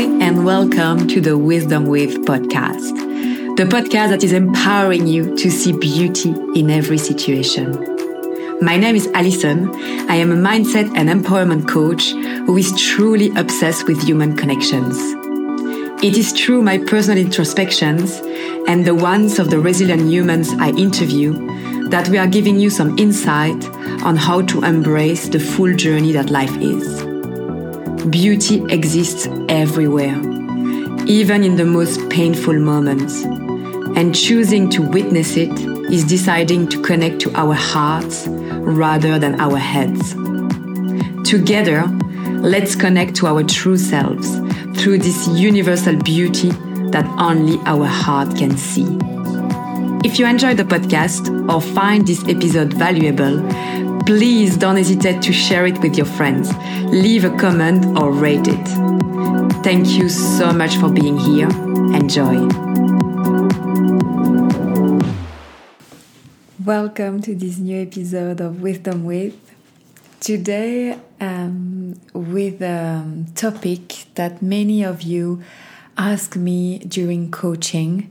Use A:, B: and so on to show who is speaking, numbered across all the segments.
A: and welcome to the Wisdom With podcast, the podcast that is empowering you to see beauty in every situation. My name is Alison. I am a mindset and empowerment coach who is truly obsessed with human connections. It is through my personal introspections and the ones of the resilient humans I interview that we are giving you some insight on how to embrace the full journey that life is. Beauty exists everywhere, even in the most painful moments. And choosing to witness it is deciding to connect to our hearts rather than our heads. Together, let's connect to our true selves through this universal beauty that only our heart can see. If you enjoyed the podcast or find this episode valuable, please don't hesitate to share it with your friends. Leave a comment or rate it. Thank you so much for being here. Enjoy. Welcome to this new episode of Wisdom With. Today, um, with a topic that many of you ask me during coaching,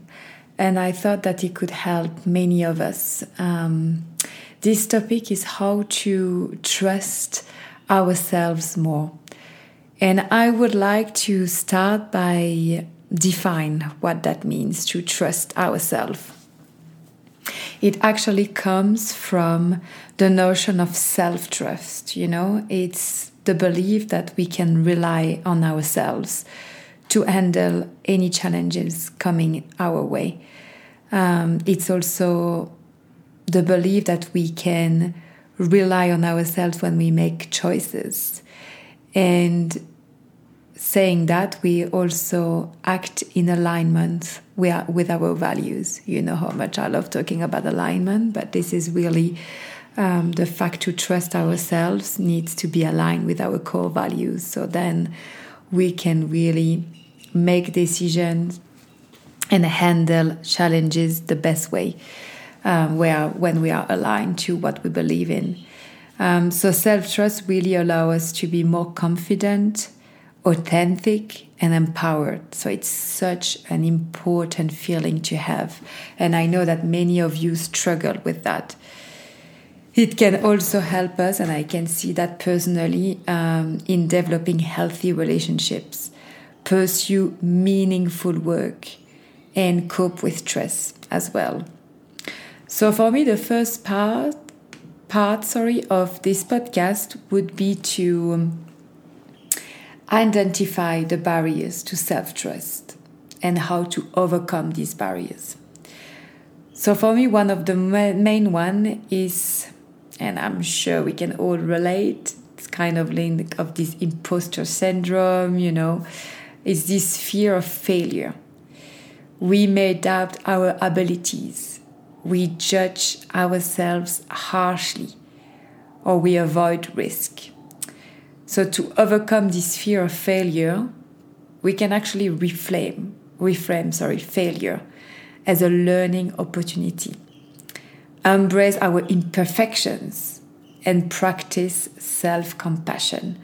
A: and I thought that it could help many of us. Um, this topic is how to trust ourselves more. And I would like to start by define what that means to trust ourselves. It actually comes from the notion of self trust, you know, it's the belief that we can rely on ourselves to handle any challenges coming our way. Um, it's also the belief that we can rely on ourselves when we make choices. And saying that, we also act in alignment with our values. You know how much I love talking about alignment, but this is really um, the fact to trust ourselves needs to be aligned with our core values. So then we can really make decisions and handle challenges the best way um, where when we are aligned to what we believe in. Um, so self trust really allows us to be more confident, authentic, and empowered. So it's such an important feeling to have, and I know that many of you struggle with that. It can also help us, and I can see that personally um, in developing healthy relationships, pursue meaningful work, and cope with stress as well. So for me, the first part part sorry of this podcast would be to um, identify the barriers to self-trust and how to overcome these barriers. So for me, one of the main one is, and I'm sure we can all relate. It's kind of link of this imposter syndrome, you know, is this fear of failure. We may doubt our abilities we judge ourselves harshly or we avoid risk. So, to overcome this fear of failure, we can actually reframe, reframe sorry, failure as a learning opportunity. Embrace our imperfections and practice self compassion.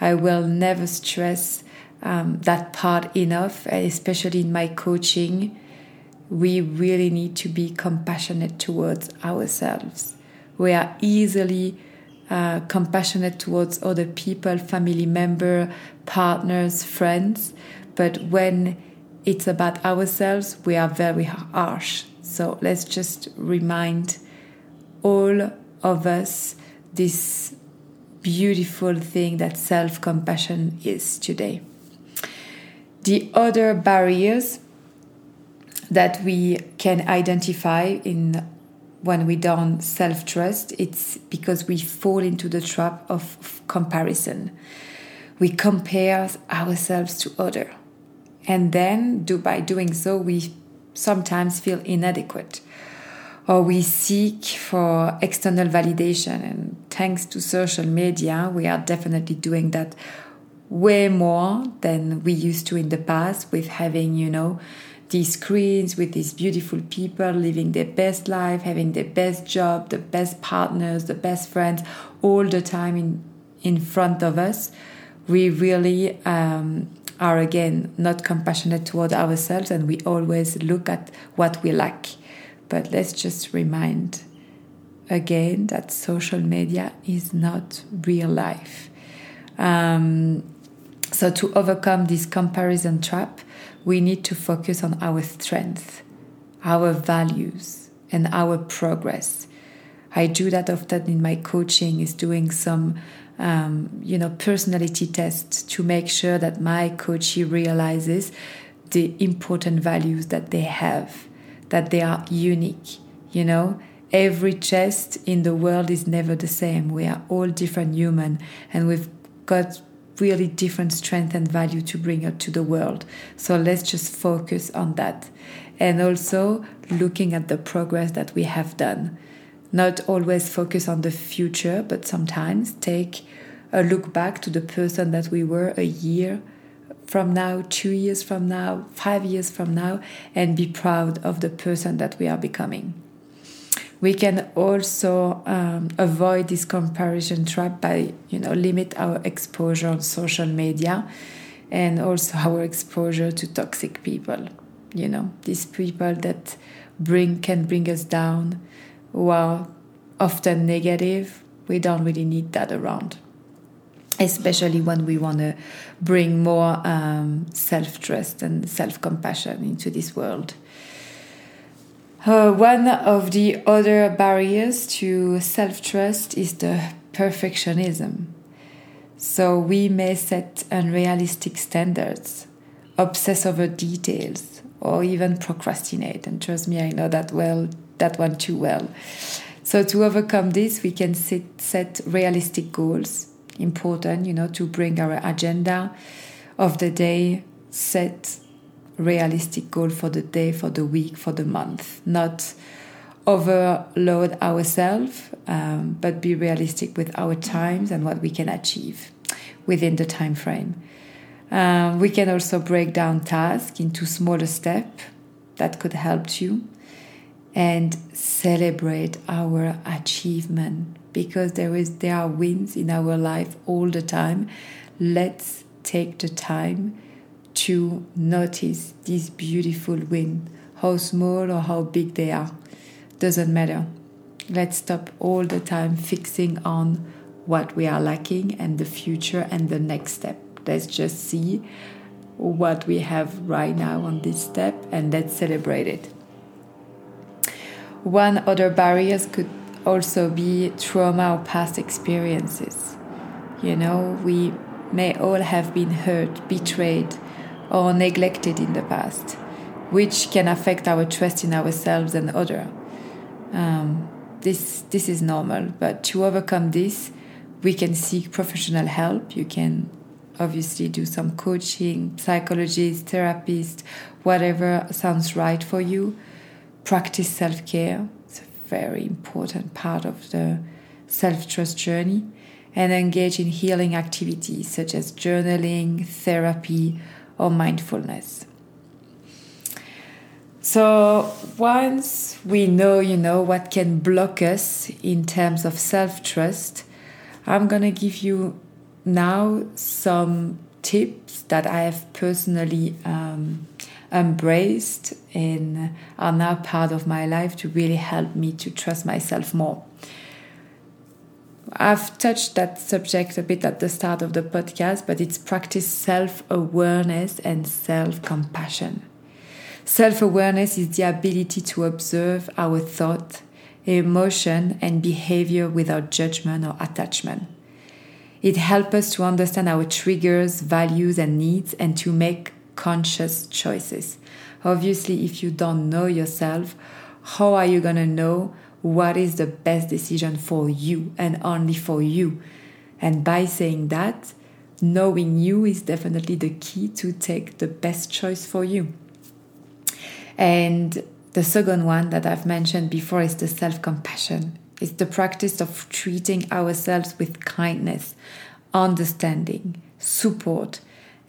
A: I will never stress um, that part enough, especially in my coaching we really need to be compassionate towards ourselves. We are easily uh, compassionate towards other people, family member, partners, friends, but when it's about ourselves, we are very harsh. So let's just remind all of us this beautiful thing that self compassion is today. The other barriers that we can identify in when we don't self trust, it's because we fall into the trap of comparison. We compare ourselves to other, and then do by doing so we sometimes feel inadequate, or we seek for external validation. And thanks to social media, we are definitely doing that way more than we used to in the past with having you know these screens with these beautiful people living their best life, having their best job, the best partners, the best friends, all the time in, in front of us, we really um, are again not compassionate toward ourselves and we always look at what we lack. But let's just remind again that social media is not real life. Um, so, to overcome this comparison trap, we need to focus on our strength, our values, and our progress. I do that often in my coaching, is doing some um, you know, personality tests to make sure that my coachee realizes the important values that they have, that they are unique. You know, every chest in the world is never the same. We are all different human, and we've got really different strength and value to bring out to the world. So let's just focus on that. And also looking at the progress that we have done not always focus on the future, but sometimes take a look back to the person that we were a year from now, two years from now, five years from now, and be proud of the person that we are becoming. We can also um, avoid this comparison trap by, you know, limit our exposure on social media and also our exposure to toxic people. You know, these people that bring can bring us down, who are often negative, we don't really need that around. Especially when we want to bring more um, self trust and self compassion into this world. Uh, one of the other barriers to self trust is the perfectionism. So we may set unrealistic standards, obsess over details, or even procrastinate. And trust me, I know that well, that one too well. So to overcome this, we can set, set realistic goals. Important, you know, to bring our agenda of the day, set realistic goal for the day, for the week, for the month. Not overload ourselves, um, but be realistic with our times and what we can achieve within the time frame. Um, we can also break down tasks into smaller steps that could help you and celebrate our achievement because there is there are wins in our life all the time let's take the time to notice this beautiful win how small or how big they are. Doesn't matter. Let's stop all the time fixing on what we are lacking and the future and the next step. Let's just see what we have right now on this step and let's celebrate it. One other barriers could also be trauma or past experiences. You know, we may all have been hurt, betrayed, or neglected in the past, which can affect our trust in ourselves and other. Um, this this is normal, but to overcome this, we can seek professional help. You can obviously do some coaching, psychologist, therapist, whatever sounds right for you practice self care. It's a very important part of the self trust journey. And engage in healing activities such as journaling, therapy, or mindfulness. So once we know, you know, what can block us in terms of self-trust, I'm going to give you now some tips that I have personally um, embraced and are now part of my life to really help me to trust myself more. I've touched that subject a bit at the start of the podcast, but it's practice self awareness and self compassion. Self awareness is the ability to observe our thought, emotion, and behavior without judgment or attachment. It helps us to understand our triggers, values, and needs and to make conscious choices. Obviously, if you don't know yourself, how are you going to know what is the best decision for you and only for you? And by saying that, knowing you is definitely the key to take the best choice for you. And the second one that I've mentioned before is the self compassion. It's the practice of treating ourselves with kindness, understanding, support,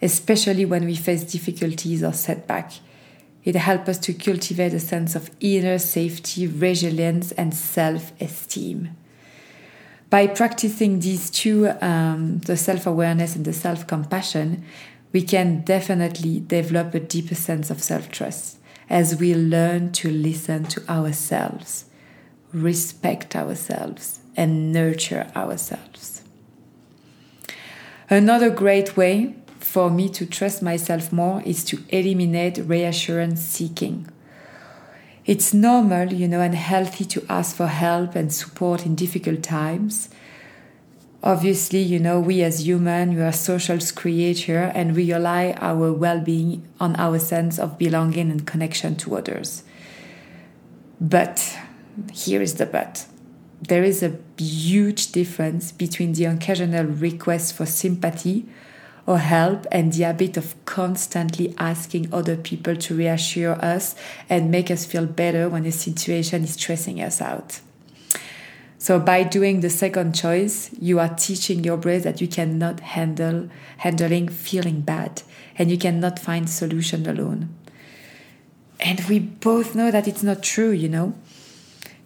A: especially when we face difficulties or setback. It helps us to cultivate a sense of inner safety, resilience, and self esteem. By practicing these two, um, the self awareness and the self compassion, we can definitely develop a deeper sense of self trust as we learn to listen to ourselves, respect ourselves, and nurture ourselves. Another great way for me to trust myself more is to eliminate reassurance seeking. It's normal, you know, and healthy to ask for help and support in difficult times. Obviously, you know, we as human, we are social creatures and we rely our well-being on our sense of belonging and connection to others. But here is the but. There is a huge difference between the occasional request for sympathy or help and the habit of constantly asking other people to reassure us and make us feel better when a situation is stressing us out. So by doing the second choice, you are teaching your brain that you cannot handle handling feeling bad and you cannot find solution alone. And we both know that it's not true, you know,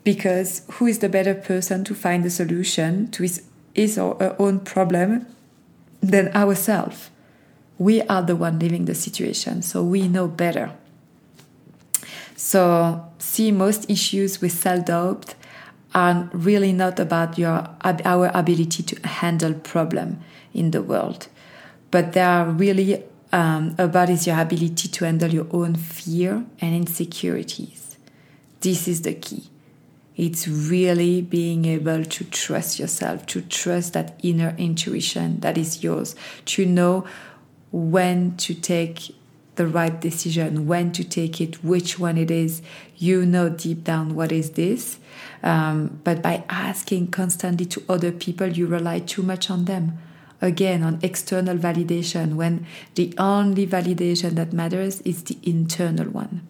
A: because who is the better person to find a solution to his, his or her own problem than ourselves. We are the one living the situation, so we know better. So, see, most issues with self doubt are really not about your our ability to handle problem in the world, but they are really um, about is your ability to handle your own fear and insecurities. This is the key. It's really being able to trust yourself, to trust that inner intuition that is yours, to know when to take the right decision, when to take it, which one it is. You know deep down what is this. Um, but by asking constantly to other people, you rely too much on them. Again, on external validation, when the only validation that matters is the internal one.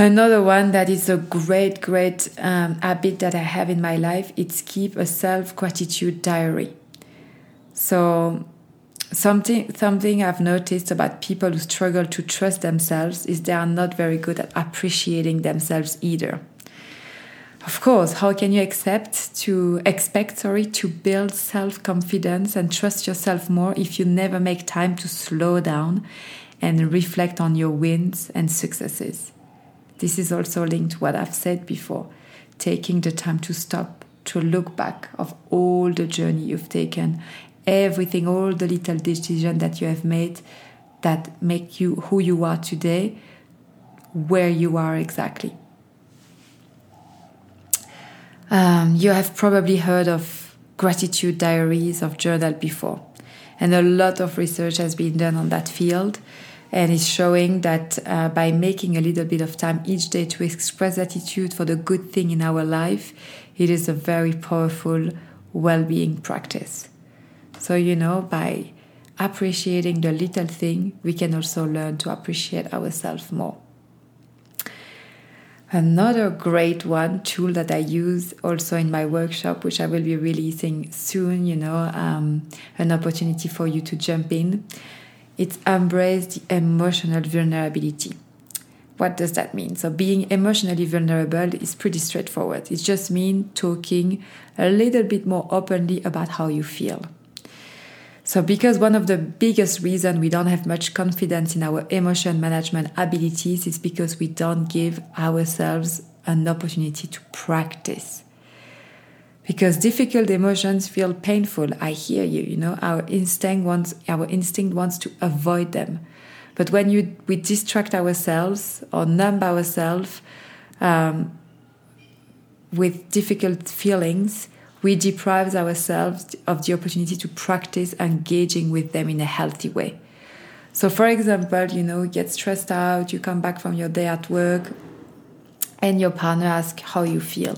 A: Another one that is a great, great um, habit that I have in my life, it's keep a self gratitude diary. So something something I've noticed about people who struggle to trust themselves is they are not very good at appreciating themselves either. Of course, how can you accept to expect sorry to build self-confidence and trust yourself more if you never make time to slow down and reflect on your wins and successes? This is also linked to what I've said before taking the time to stop, to look back of all the journey you've taken, everything, all the little decisions that you have made that make you who you are today, where you are exactly. Um, you have probably heard of gratitude diaries of journal before, and a lot of research has been done on that field and it's showing that uh, by making a little bit of time each day to express gratitude for the good thing in our life, it is a very powerful well being practice. So, you know, by appreciating the little thing, we can also learn to appreciate ourselves more. Another great one tool that I use also in my workshop, which I will be releasing soon, you know, um, an opportunity for you to jump in it's embrace the emotional vulnerability. What does that mean? So being emotionally vulnerable is pretty straightforward. It just means talking a little bit more openly about how you feel. So because one of the biggest reasons we don't have much confidence in our emotion management abilities is because we don't give ourselves an opportunity to practice because difficult emotions feel painful. I hear you, you know, our instinct wants, our instinct wants to avoid them. But when you, we distract ourselves or numb ourselves um, with difficult feelings, we deprive ourselves of the opportunity to practice engaging with them in a healthy way. So, for example, you know, you get stressed out, you come back from your day at work, and your partner asks how you feel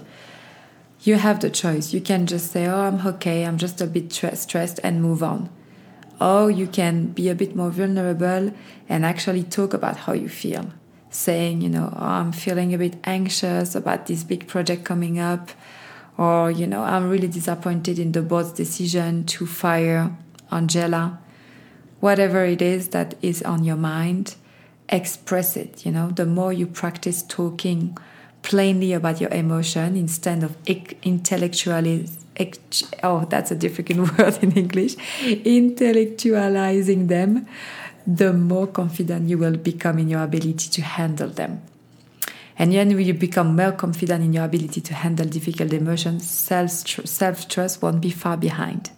A: you have the choice. You can just say, Oh, I'm okay, I'm just a bit stressed, and move on. Or you can be a bit more vulnerable and actually talk about how you feel. Saying, you know, oh, I'm feeling a bit anxious about this big project coming up. Or, you know, I'm really disappointed in the board's decision to fire Angela. Whatever it is that is on your mind, express it. You know, the more you practice talking plainly about your emotion instead of intellectually oh that's a difficult word in english intellectualizing them the more confident you will become in your ability to handle them. And then when you become more confident in your ability to handle difficult emotions self-trust won't be far behind.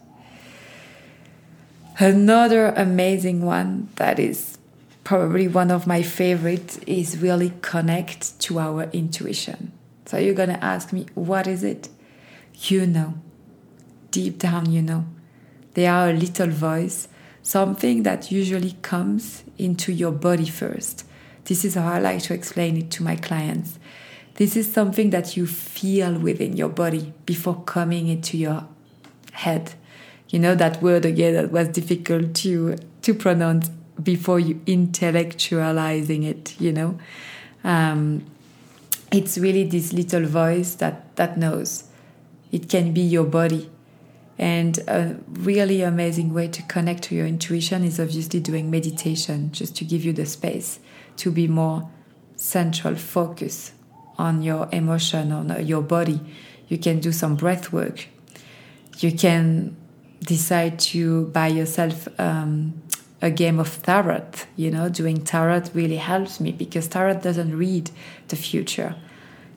A: Another amazing one that is probably one of my favorites is really connect to our intuition. So you're going to ask me, what is it? You know. Deep down, you know. there are a little voice, something that usually comes into your body first. This is how I like to explain it to my clients. This is something that you feel within your body before coming into your head. You know that word again that was difficult to to pronounce before you intellectualizing it you know? Um, it's really this little voice that that knows. It can be your body. And a really amazing way to connect to your intuition is obviously doing meditation just to give you the space to be more central focus on your emotion on your body. You can do some breath work. You can decide to buy yourself um, a game of tarot. You know, doing tarot really helps me because tarot doesn't read the future.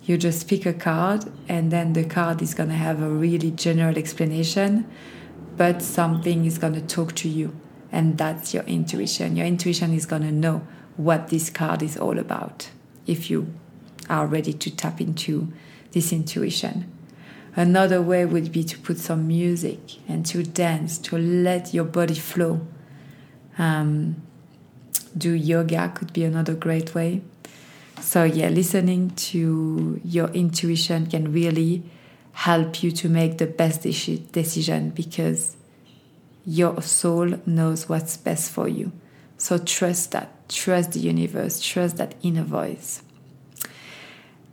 A: You just pick a card, and then the card is going to have a really general explanation, but something is going to talk to you. And that's your intuition. Your intuition is going to know what this card is all about if you are ready to tap into this intuition. Another way would be to put some music and to dance, to let your body flow um, do yoga could be another great way. So, yeah, listening to your intuition can really help you to make the best decision because your soul knows what's best for you. So, trust that, trust the universe, trust that inner voice.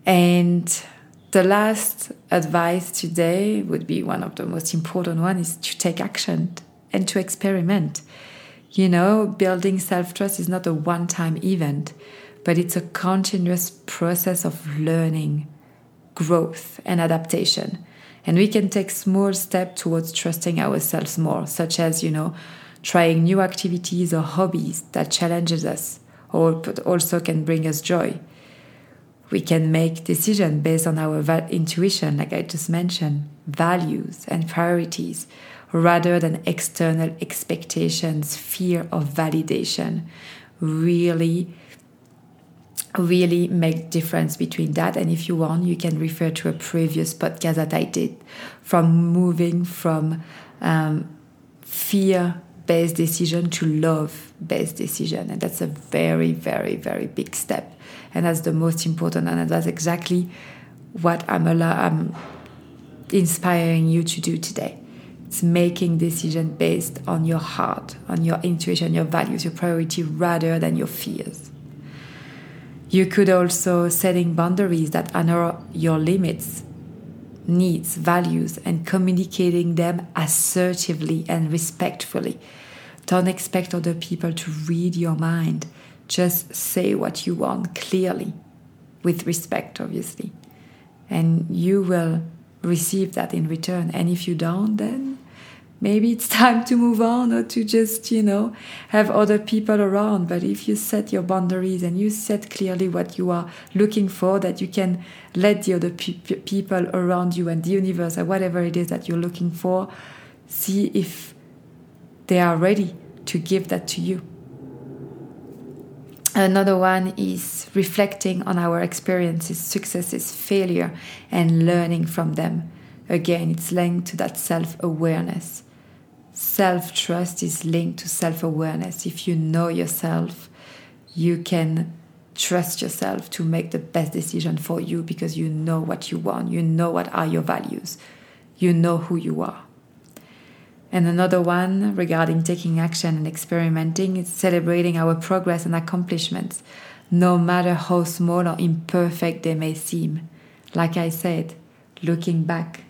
A: And the last advice today would be one of the most important one is to take action and to experiment. You know, building self trust is not a one time event, but it's a continuous process of learning, growth, and adaptation. And we can take small steps towards trusting ourselves more, such as, you know, trying new activities or hobbies that challenges us or but also can bring us joy. We can make decisions based on our intuition, like I just mentioned, values and priorities, rather than external expectations, fear of validation. Really, really make difference between that. And if you want, you can refer to a previous podcast that I did from moving from um, fear based decision to love based decision. And that's a very, very, very big step. And that's the most important. And that's exactly what I'm, I'm inspiring you to do today. It's making decisions based on your heart, on your intuition, your values, your priority rather than your fears. You could also setting boundaries that honor your limits, needs, values, and communicating them assertively and respectfully. Don't expect other people to read your mind. Just say what you want clearly, with respect, obviously. And you will receive that in return. And if you don't, then maybe it's time to move on or to just, you know, have other people around. But if you set your boundaries and you set clearly what you are looking for, that you can let the other pe people around you and the universe or whatever it is that you're looking for, see if they are ready to give that to you. Another one is reflecting on our experiences, successes, failure, and learning from them. Again, it's linked to that self awareness self trust is linked to self awareness. If you know yourself, you can trust yourself to make the best decision for you because you know what you want, you know what are your values, you know who you are. And another one regarding taking action and experimenting is celebrating our progress and accomplishments, no matter how small or imperfect they may seem. Like I said, looking back,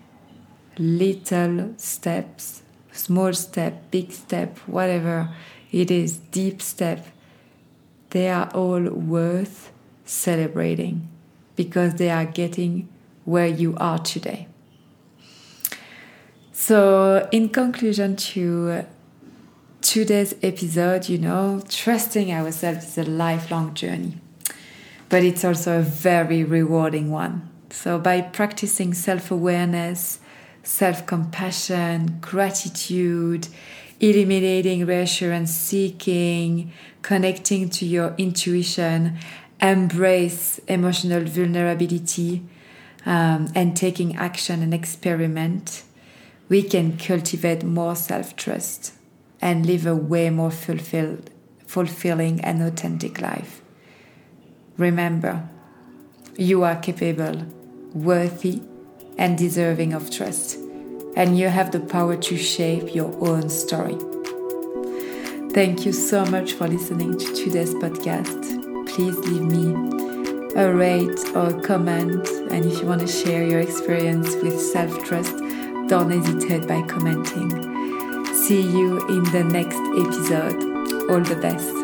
A: little steps small step, big step, whatever it is, deep step, they are all worth celebrating because they are getting where you are today. So, in conclusion to today's episode, you know, trusting ourselves is a lifelong journey, but it's also a very rewarding one. So, by practicing self awareness, self compassion, gratitude, eliminating reassurance seeking, connecting to your intuition, embrace emotional vulnerability, um, and taking action and experiment, we can cultivate more self trust and live a way more fulfilled, fulfilling and authentic life. Remember, you are capable, worthy, and deserving of trust, and you have the power to shape your own story. Thank you so much for listening to today's podcast. Please leave me a rate or a comment, and if you want to share your experience with self trust, don't hesitate by commenting. See you in the next episode. All the best.